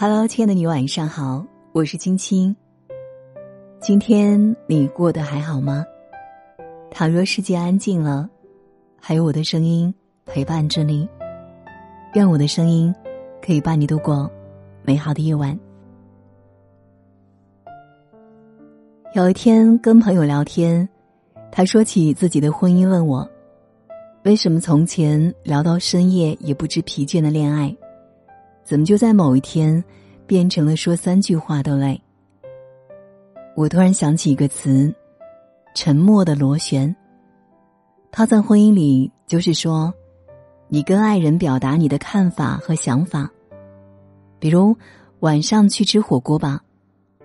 Hello，亲爱的你，晚上好，我是青青。今天你过得还好吗？倘若世界安静了，还有我的声音陪伴着你，愿我的声音可以伴你度过美好的夜晚。有一天跟朋友聊天，他说起自己的婚姻，问我为什么从前聊到深夜也不知疲倦的恋爱。怎么就在某一天，变成了说三句话都累？我突然想起一个词：沉默的螺旋。他在婚姻里，就是说，你跟爱人表达你的看法和想法，比如晚上去吃火锅吧，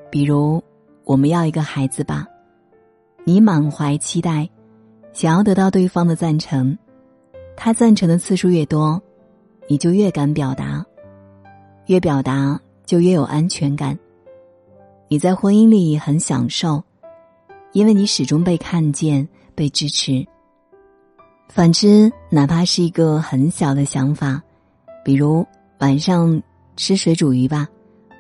比如我们要一个孩子吧，你满怀期待，想要得到对方的赞成，他赞成的次数越多，你就越敢表达。越表达就越有安全感。你在婚姻里很享受，因为你始终被看见、被支持。反之，哪怕是一个很小的想法，比如晚上吃水煮鱼吧，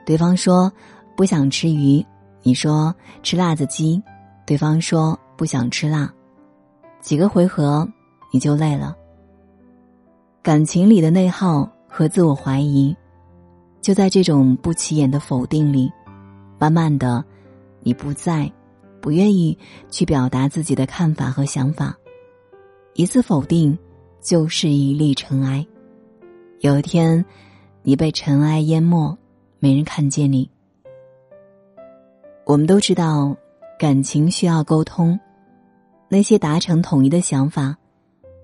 对方说不想吃鱼，你说吃辣子鸡，对方说不想吃辣，几个回合你就累了。感情里的内耗和自我怀疑。就在这种不起眼的否定里，慢慢的，你不再不愿意去表达自己的看法和想法。一次否定，就是一粒尘埃。有一天，你被尘埃淹没，没人看见你。我们都知道，感情需要沟通。那些达成统一的想法，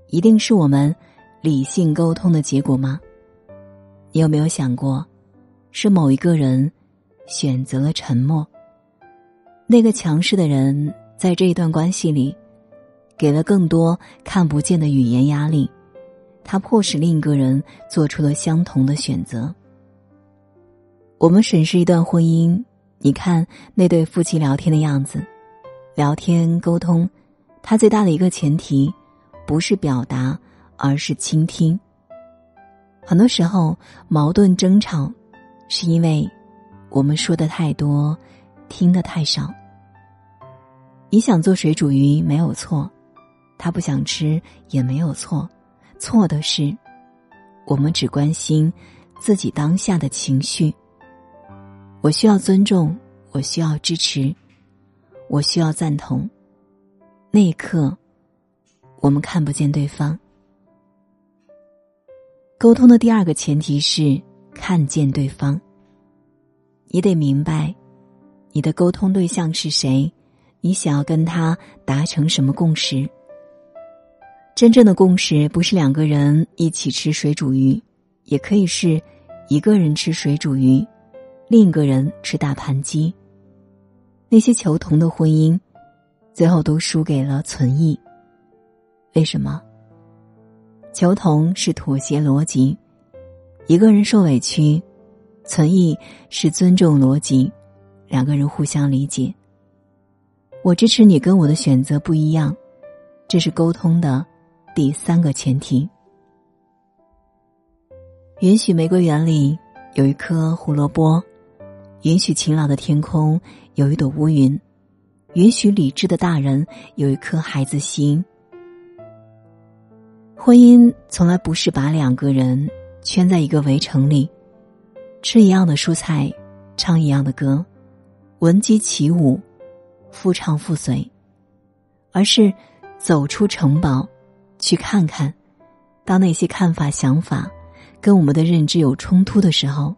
一定是我们理性沟通的结果吗？你有没有想过？是某一个人选择了沉默。那个强势的人在这一段关系里，给了更多看不见的语言压力，他迫使另一个人做出了相同的选择。我们审视一段婚姻，你看那对夫妻聊天的样子，聊天沟通，他最大的一个前提，不是表达，而是倾听。很多时候，矛盾争吵。是因为我们说的太多，听的太少。你想做水煮鱼没有错，他不想吃也没有错，错的是我们只关心自己当下的情绪。我需要尊重，我需要支持，我需要赞同。那一刻，我们看不见对方。沟通的第二个前提是。看见对方，你得明白，你的沟通对象是谁，你想要跟他达成什么共识。真正的共识不是两个人一起吃水煮鱼，也可以是一个人吃水煮鱼，另一个人吃大盘鸡。那些求同的婚姻，最后都输给了存异。为什么？求同是妥协逻辑。一个人受委屈，存疑是尊重逻辑，两个人互相理解。我支持你跟我的选择不一样，这是沟通的第三个前提。允许玫瑰园里有一颗胡萝卜，允许晴朗的天空有一朵乌云，允许理智的大人有一颗孩子心。婚姻从来不是把两个人。圈在一个围城里，吃一样的蔬菜，唱一样的歌，闻鸡起舞，夫唱妇随，而是走出城堡，去看看，当那些看法、想法跟我们的认知有冲突的时候，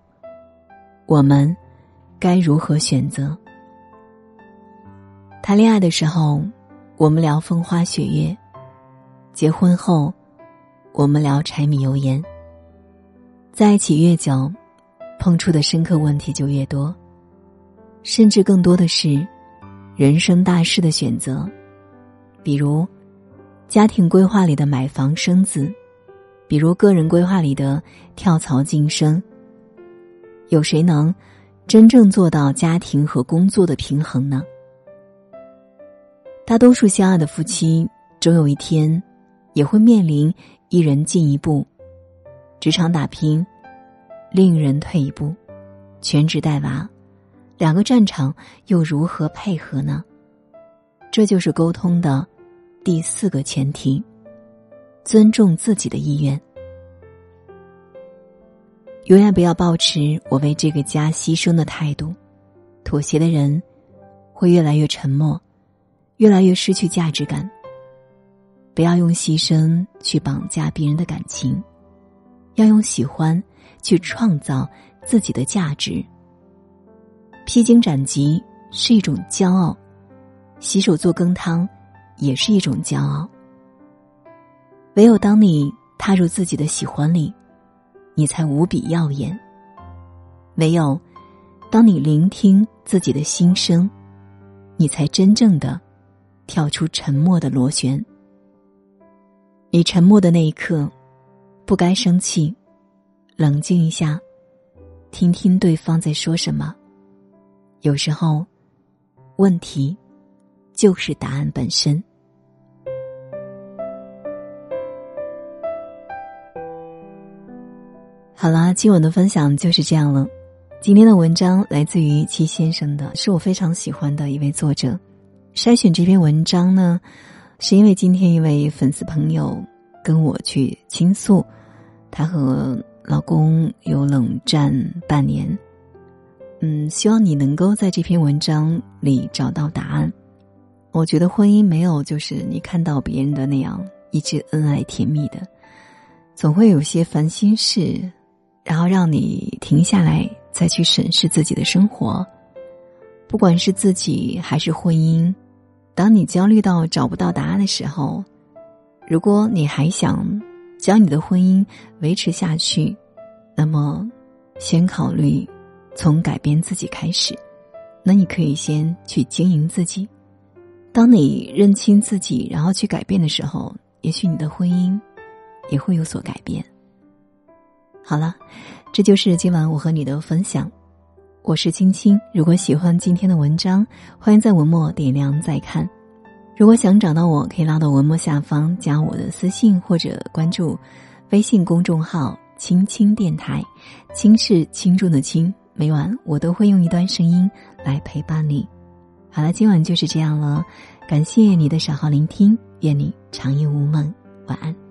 我们该如何选择？谈恋爱的时候，我们聊风花雪月；结婚后，我们聊柴米油盐。在一起越久，碰触的深刻问题就越多，甚至更多的是人生大事的选择，比如家庭规划里的买房生子，比如个人规划里的跳槽晋升。有谁能真正做到家庭和工作的平衡呢？大多数相爱的夫妻，终有一天也会面临一人进一步。职场打拼，另一人退一步，全职带娃，两个战场又如何配合呢？这就是沟通的第四个前提：尊重自己的意愿。永远不要保持我为这个家牺牲的态度，妥协的人会越来越沉默，越来越失去价值感。不要用牺牲去绑架别人的感情，要用喜欢去创造自己的价值。披荆斩棘是一种骄傲，洗手做羹汤也是一种骄傲。唯有当你踏入自己的喜欢里。你才无比耀眼。唯有当你聆听自己的心声，你才真正的跳出沉默的螺旋。你沉默的那一刻，不该生气，冷静一下，听听对方在说什么。有时候，问题就是答案本身。好啦，今晚的分享就是这样了。今天的文章来自于戚先生的，是我非常喜欢的一位作者。筛选这篇文章呢，是因为今天一位粉丝朋友跟我去倾诉，她和老公有冷战半年。嗯，希望你能够在这篇文章里找到答案。我觉得婚姻没有就是你看到别人的那样一直恩爱甜蜜的，总会有些烦心事。然后让你停下来，再去审视自己的生活，不管是自己还是婚姻。当你焦虑到找不到答案的时候，如果你还想将你的婚姻维持下去，那么先考虑从改变自己开始。那你可以先去经营自己。当你认清自己，然后去改变的时候，也许你的婚姻也会有所改变。好了，这就是今晚我和你的分享。我是青青，如果喜欢今天的文章，欢迎在文末点亮再看。如果想找到我，可以拉到文末下方加我的私信或者关注微信公众号“青青电台”，轻是轻重的轻。每晚我都会用一段声音来陪伴你。好了，今晚就是这样了，感谢你的守候聆听，愿你长夜无梦，晚安。